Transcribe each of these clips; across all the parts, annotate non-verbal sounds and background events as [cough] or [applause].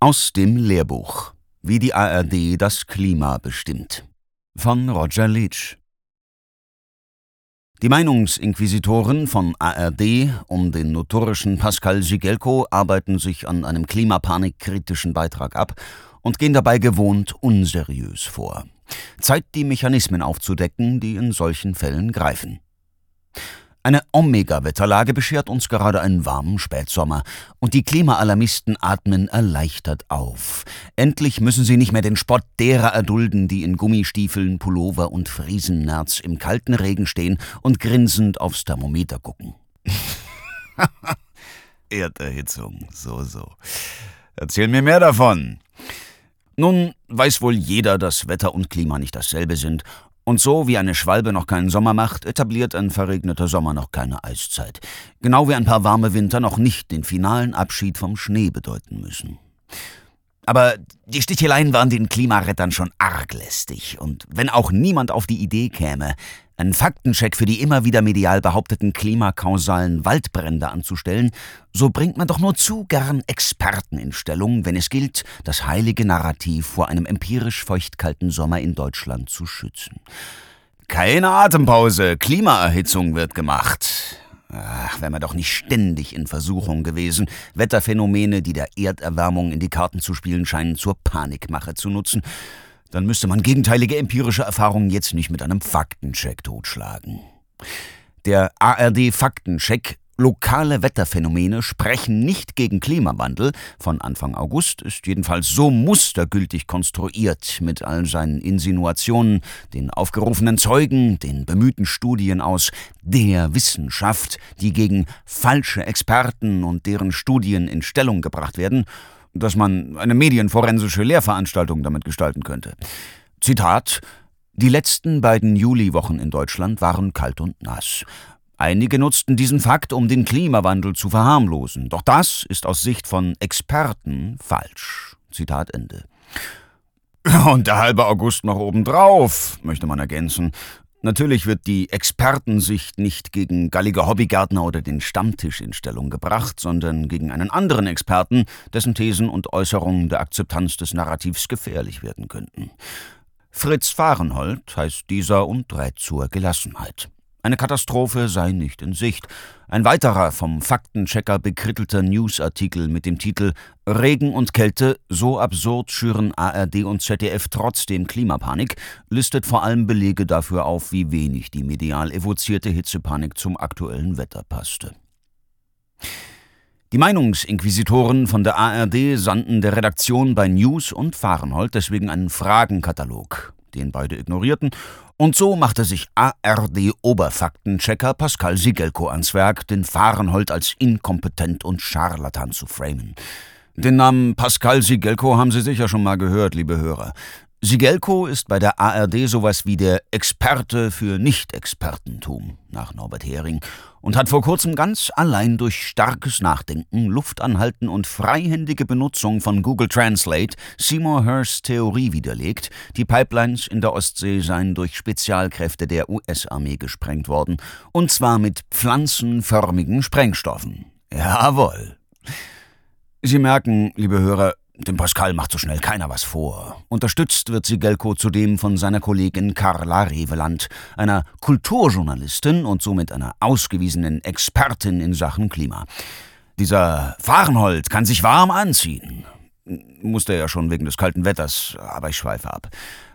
Aus dem Lehrbuch. Wie die ARD das Klima bestimmt. Von Roger Leach. Die Meinungsinquisitoren von ARD um den notorischen Pascal Sigelko arbeiten sich an einem klimapanikkritischen Beitrag ab und gehen dabei gewohnt unseriös vor. Zeit, die Mechanismen aufzudecken, die in solchen Fällen greifen. Eine Omega-Wetterlage beschert uns gerade einen warmen Spätsommer und die Klimaalarmisten atmen erleichtert auf. Endlich müssen sie nicht mehr den Spott derer erdulden, die in Gummistiefeln, Pullover und Friesennerz im kalten Regen stehen und grinsend aufs Thermometer gucken. [laughs] Erderhitzung, so, so. Erzähl mir mehr davon. Nun weiß wohl jeder, dass Wetter und Klima nicht dasselbe sind und so wie eine Schwalbe noch keinen Sommer macht, etabliert ein verregneter Sommer noch keine Eiszeit. Genau wie ein paar warme Winter noch nicht den finalen Abschied vom Schnee bedeuten müssen. Aber die Sticheleien waren den Klimarettern schon arg lästig. Und wenn auch niemand auf die Idee käme, einen Faktencheck für die immer wieder medial behaupteten klimakausalen Waldbrände anzustellen, so bringt man doch nur zu gern Experten in Stellung, wenn es gilt, das heilige Narrativ vor einem empirisch feuchtkalten Sommer in Deutschland zu schützen. Keine Atempause, Klimaerhitzung wird gemacht. Ach, wäre man doch nicht ständig in Versuchung gewesen, Wetterphänomene, die der Erderwärmung in die Karten zu spielen scheinen, zur Panikmache zu nutzen dann müsste man gegenteilige empirische Erfahrungen jetzt nicht mit einem Faktencheck totschlagen. Der ARD-Faktencheck Lokale Wetterphänomene sprechen nicht gegen Klimawandel. Von Anfang August ist jedenfalls so mustergültig konstruiert mit all seinen Insinuationen, den aufgerufenen Zeugen, den bemühten Studien aus der Wissenschaft, die gegen falsche Experten und deren Studien in Stellung gebracht werden dass man eine medienforensische Lehrveranstaltung damit gestalten könnte. Zitat Die letzten beiden Juliwochen in Deutschland waren kalt und nass. Einige nutzten diesen Fakt, um den Klimawandel zu verharmlosen. Doch das ist aus Sicht von Experten falsch. Zitat Ende. Und der halbe August noch obendrauf, möchte man ergänzen. Natürlich wird die Expertensicht nicht gegen gallige Hobbygärtner oder den Stammtisch in Stellung gebracht, sondern gegen einen anderen Experten, dessen Thesen und Äußerungen der Akzeptanz des Narrativs gefährlich werden könnten. Fritz Fahrenhold heißt dieser und rät zur Gelassenheit. Eine Katastrophe sei nicht in Sicht. Ein weiterer vom Faktenchecker bekrittelter Newsartikel mit dem Titel Regen und Kälte, so absurd schüren ARD und ZDF trotzdem Klimapanik, listet vor allem Belege dafür auf, wie wenig die medial evozierte Hitzepanik zum aktuellen Wetter passte. Die Meinungsinquisitoren von der ARD sandten der Redaktion bei News und Fahrenhold deswegen einen Fragenkatalog, den beide ignorierten und so machte sich ARD-Oberfaktenchecker Pascal Sigelko ans Werk, den Fahrenhold als inkompetent und Scharlatan zu framen. Den Namen Pascal Sigelko haben Sie sicher schon mal gehört, liebe Hörer. Sigelko ist bei der ARD sowas wie der Experte für Nicht-Expertentum, nach Norbert Hering, und hat vor kurzem ganz allein durch starkes Nachdenken, Luftanhalten und freihändige Benutzung von Google Translate Seymour Hirsts Theorie widerlegt, die Pipelines in der Ostsee seien durch Spezialkräfte der US-Armee gesprengt worden, und zwar mit pflanzenförmigen Sprengstoffen. Jawohl. Sie merken, liebe Hörer, dem Pascal macht so schnell keiner was vor. Unterstützt wird Sigelko zudem von seiner Kollegin Carla Reveland, einer Kulturjournalistin und somit einer ausgewiesenen Expertin in Sachen Klima. Dieser Fahrenhold kann sich warm anziehen. Musste ja schon wegen des kalten Wetters, aber ich schweife ab.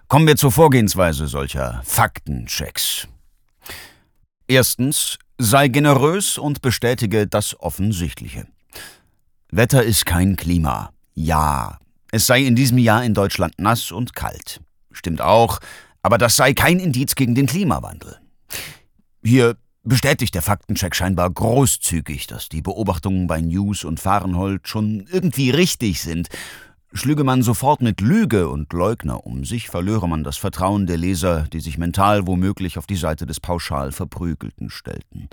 Kommen wir zur Vorgehensweise solcher Faktenchecks. Erstens, sei generös und bestätige das Offensichtliche. Wetter ist kein Klima. Ja, es sei in diesem Jahr in Deutschland nass und kalt. Stimmt auch, aber das sei kein Indiz gegen den Klimawandel. Hier bestätigt der Faktencheck scheinbar großzügig, dass die Beobachtungen bei News und Fahrenhold schon irgendwie richtig sind. Schlüge man sofort mit Lüge und Leugner um sich, verlöre man das Vertrauen der Leser, die sich mental womöglich auf die Seite des pauschal Verprügelten stellten.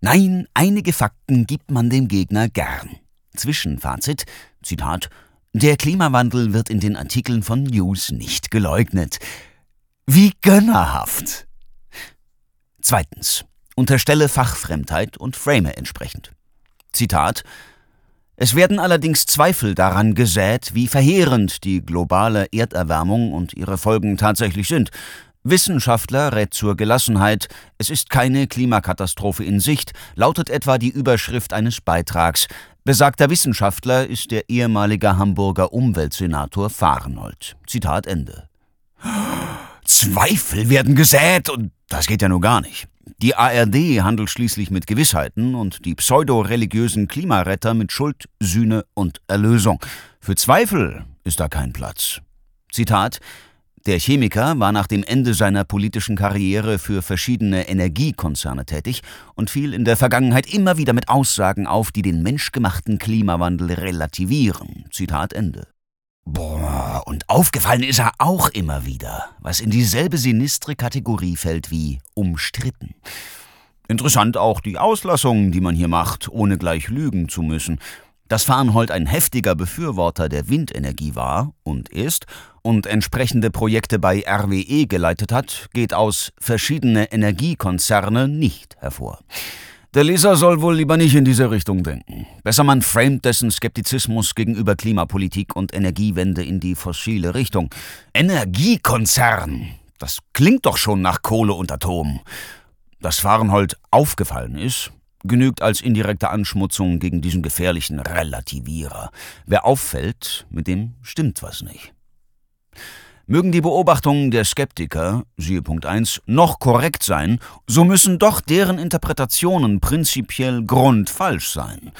Nein, einige Fakten gibt man dem Gegner gern. Zwischenfazit, Zitat, der Klimawandel wird in den Artikeln von News nicht geleugnet. Wie gönnerhaft! Zweitens. Unterstelle Fachfremdheit und frame entsprechend. Zitat Es werden allerdings Zweifel daran gesät, wie verheerend die globale Erderwärmung und ihre Folgen tatsächlich sind. Wissenschaftler rät zur Gelassenheit, es ist keine Klimakatastrophe in Sicht, lautet etwa die Überschrift eines Beitrags. Besagter Wissenschaftler ist der ehemalige Hamburger Umweltsenator Fahrenhold. Zitat Ende. Zweifel werden gesät und das geht ja nur gar nicht. Die ARD handelt schließlich mit Gewissheiten und die pseudo-religiösen Klimaretter mit Schuld, Sühne und Erlösung. Für Zweifel ist da kein Platz. Zitat der Chemiker war nach dem Ende seiner politischen Karriere für verschiedene Energiekonzerne tätig und fiel in der Vergangenheit immer wieder mit Aussagen auf, die den menschgemachten Klimawandel relativieren. Zitat Ende. Boah, und aufgefallen ist er auch immer wieder, was in dieselbe sinistre Kategorie fällt wie umstritten. Interessant auch die Auslassungen, die man hier macht, ohne gleich lügen zu müssen. Dass Farnhold ein heftiger Befürworter der Windenergie war und ist und entsprechende Projekte bei RWE geleitet hat, geht aus verschiedene Energiekonzerne nicht hervor. Der Leser soll wohl lieber nicht in diese Richtung denken. Besser man framet dessen Skeptizismus gegenüber Klimapolitik und Energiewende in die fossile Richtung. Energiekonzern! Das klingt doch schon nach Kohle und Atom. Dass Fahrenhold aufgefallen ist, genügt als indirekte Anschmutzung gegen diesen gefährlichen Relativierer. Wer auffällt, mit dem stimmt was nicht. Mögen die Beobachtungen der Skeptiker, siehe Punkt 1, noch korrekt sein, so müssen doch deren Interpretationen prinzipiell grundfalsch sein.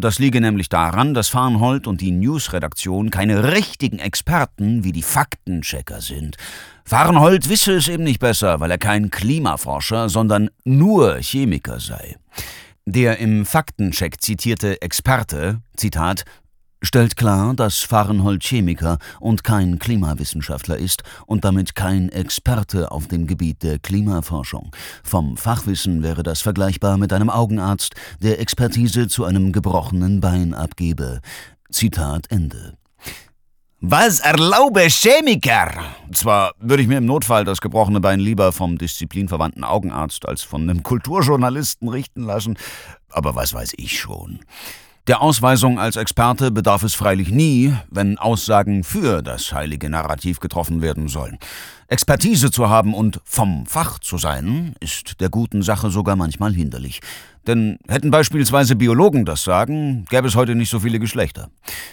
Das liege nämlich daran, dass Farnhold und die Newsredaktion keine richtigen Experten wie die Faktenchecker sind. Farnhold wisse es eben nicht besser, weil er kein Klimaforscher, sondern nur Chemiker sei. Der im Faktencheck zitierte Experte, Zitat, stellt klar, dass Fahrenhold Chemiker und kein Klimawissenschaftler ist und damit kein Experte auf dem Gebiet der Klimaforschung. Vom Fachwissen wäre das vergleichbar mit einem Augenarzt, der Expertise zu einem gebrochenen Bein abgebe. Zitat Ende. Was erlaube Chemiker? Zwar würde ich mir im Notfall das gebrochene Bein lieber vom disziplinverwandten Augenarzt als von einem Kulturjournalisten richten lassen, aber was weiß ich schon. Der Ausweisung als Experte bedarf es freilich nie, wenn Aussagen für das heilige Narrativ getroffen werden sollen. Expertise zu haben und vom Fach zu sein, ist der guten Sache sogar manchmal hinderlich. Denn hätten beispielsweise Biologen das Sagen, gäbe es heute nicht so viele Geschlechter.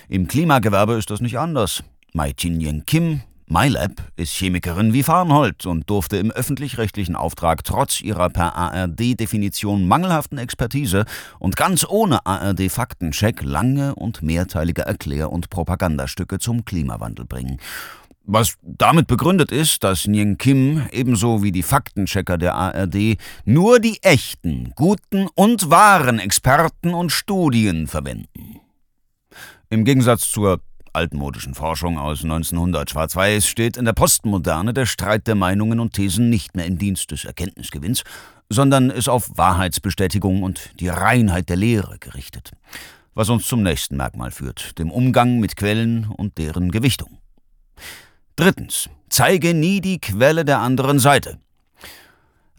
Im Klimagewerbe ist das nicht anders. Mai Chin Kim MyLab ist Chemikerin wie Farnhold und durfte im öffentlich-rechtlichen Auftrag trotz ihrer per ARD-Definition mangelhaften Expertise und ganz ohne ARD-Faktencheck lange und mehrteilige Erklär- und Propagandastücke zum Klimawandel bringen. Was damit begründet ist, dass Nying Kim ebenso wie die Faktenchecker der ARD nur die echten, guten und wahren Experten und Studien verwenden. Im Gegensatz zur altmodischen Forschung aus 1900 Schwarz-Weiß steht in der Postmoderne der Streit der Meinungen und Thesen nicht mehr im Dienst des Erkenntnisgewinns, sondern ist auf Wahrheitsbestätigung und die Reinheit der Lehre gerichtet. Was uns zum nächsten Merkmal führt, dem Umgang mit Quellen und deren Gewichtung. Drittens. Zeige nie die Quelle der anderen Seite.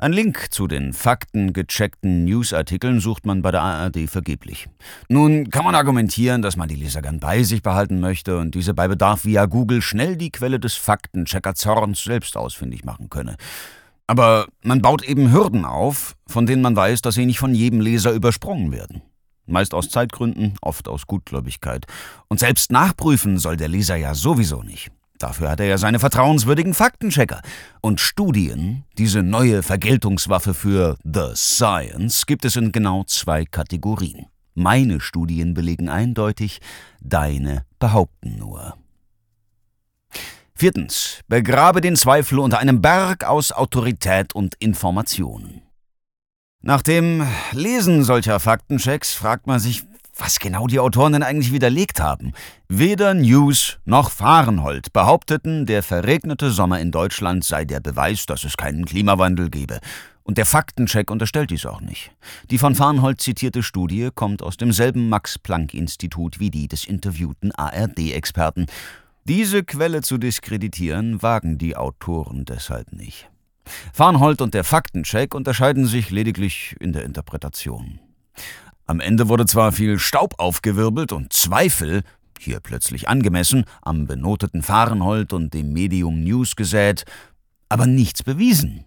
Ein Link zu den faktengecheckten Newsartikeln sucht man bei der ARD vergeblich. Nun kann man argumentieren, dass man die Leser gern bei sich behalten möchte und diese bei Bedarf via Google schnell die Quelle des Faktenchecker-Zorns selbst ausfindig machen könne. Aber man baut eben Hürden auf, von denen man weiß, dass sie nicht von jedem Leser übersprungen werden. Meist aus Zeitgründen, oft aus Gutgläubigkeit. Und selbst nachprüfen soll der Leser ja sowieso nicht. Dafür hat er ja seine vertrauenswürdigen Faktenchecker. Und Studien, diese neue Vergeltungswaffe für The Science, gibt es in genau zwei Kategorien. Meine Studien belegen eindeutig, deine behaupten nur. Viertens. Begrabe den Zweifel unter einem Berg aus Autorität und Informationen. Nach dem Lesen solcher Faktenchecks fragt man sich, was genau die Autoren denn eigentlich widerlegt haben. Weder News noch Fahrenhold behaupteten, der verregnete Sommer in Deutschland sei der Beweis, dass es keinen Klimawandel gebe. Und der Faktencheck unterstellt dies auch nicht. Die von Fahrenhold zitierte Studie kommt aus demselben Max-Planck-Institut wie die des interviewten ARD-Experten. Diese Quelle zu diskreditieren wagen die Autoren deshalb nicht. Farnhold und der Faktencheck unterscheiden sich lediglich in der Interpretation. Am Ende wurde zwar viel Staub aufgewirbelt und Zweifel, hier plötzlich angemessen, am benoteten Fahrenhold und dem Medium News gesät, aber nichts bewiesen.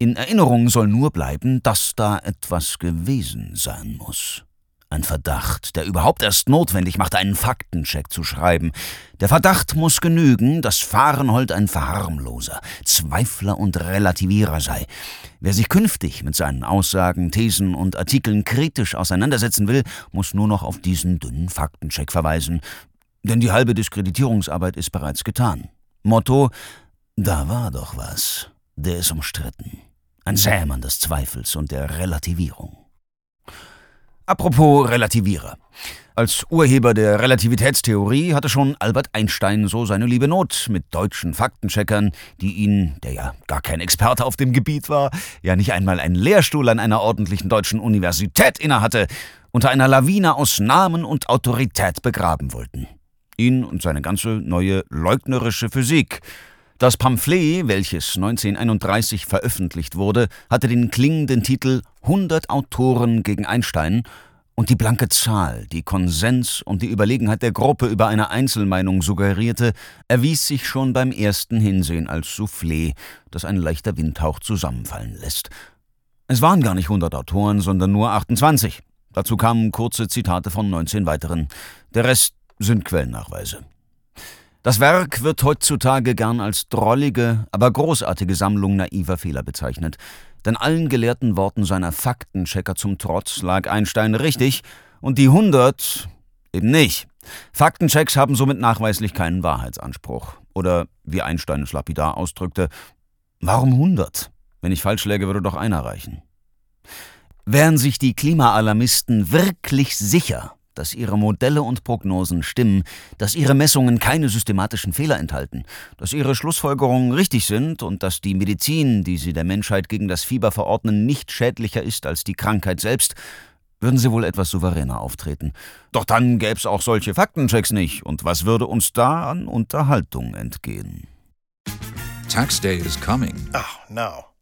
In Erinnerung soll nur bleiben, dass da etwas gewesen sein muss. Ein Verdacht, der überhaupt erst notwendig macht, einen Faktencheck zu schreiben. Der Verdacht muss genügen, dass Fahrenhold ein Verharmloser, Zweifler und Relativierer sei. Wer sich künftig mit seinen Aussagen, Thesen und Artikeln kritisch auseinandersetzen will, muss nur noch auf diesen dünnen Faktencheck verweisen. Denn die halbe Diskreditierungsarbeit ist bereits getan. Motto: Da war doch was. Der ist umstritten. Ein Sämann des Zweifels und der Relativierung. Apropos Relativierer. Als Urheber der Relativitätstheorie hatte schon Albert Einstein so seine liebe Not mit deutschen Faktencheckern, die ihn, der ja gar kein Experte auf dem Gebiet war, ja nicht einmal einen Lehrstuhl an einer ordentlichen deutschen Universität innehatte, unter einer Lawine aus Namen und Autorität begraben wollten. Ihn und seine ganze neue leugnerische Physik, das Pamphlet, welches 1931 veröffentlicht wurde, hatte den klingenden Titel 100 Autoren gegen Einstein und die blanke Zahl, die Konsens und die Überlegenheit der Gruppe über eine Einzelmeinung suggerierte, erwies sich schon beim ersten Hinsehen als Soufflé, das ein leichter Windhauch zusammenfallen lässt. Es waren gar nicht 100 Autoren, sondern nur 28. Dazu kamen kurze Zitate von 19 weiteren. Der Rest sind Quellennachweise. Das Werk wird heutzutage gern als drollige, aber großartige Sammlung naiver Fehler bezeichnet. Denn allen gelehrten Worten seiner Faktenchecker zum Trotz lag Einstein richtig und die 100 eben nicht. Faktenchecks haben somit nachweislich keinen Wahrheitsanspruch. Oder, wie Einstein es lapidar ausdrückte, warum 100? Wenn ich falsch läge, würde doch einer reichen. Wären sich die Klimaalarmisten wirklich sicher, dass ihre Modelle und Prognosen stimmen, dass ihre Messungen keine systematischen Fehler enthalten, dass ihre Schlussfolgerungen richtig sind und dass die Medizin, die sie der Menschheit gegen das Fieber verordnen, nicht schädlicher ist als die Krankheit selbst, würden sie wohl etwas souveräner auftreten. Doch dann gäbe es auch solche Faktenchecks nicht, und was würde uns da an Unterhaltung entgehen? Tax day is coming. Oh, no.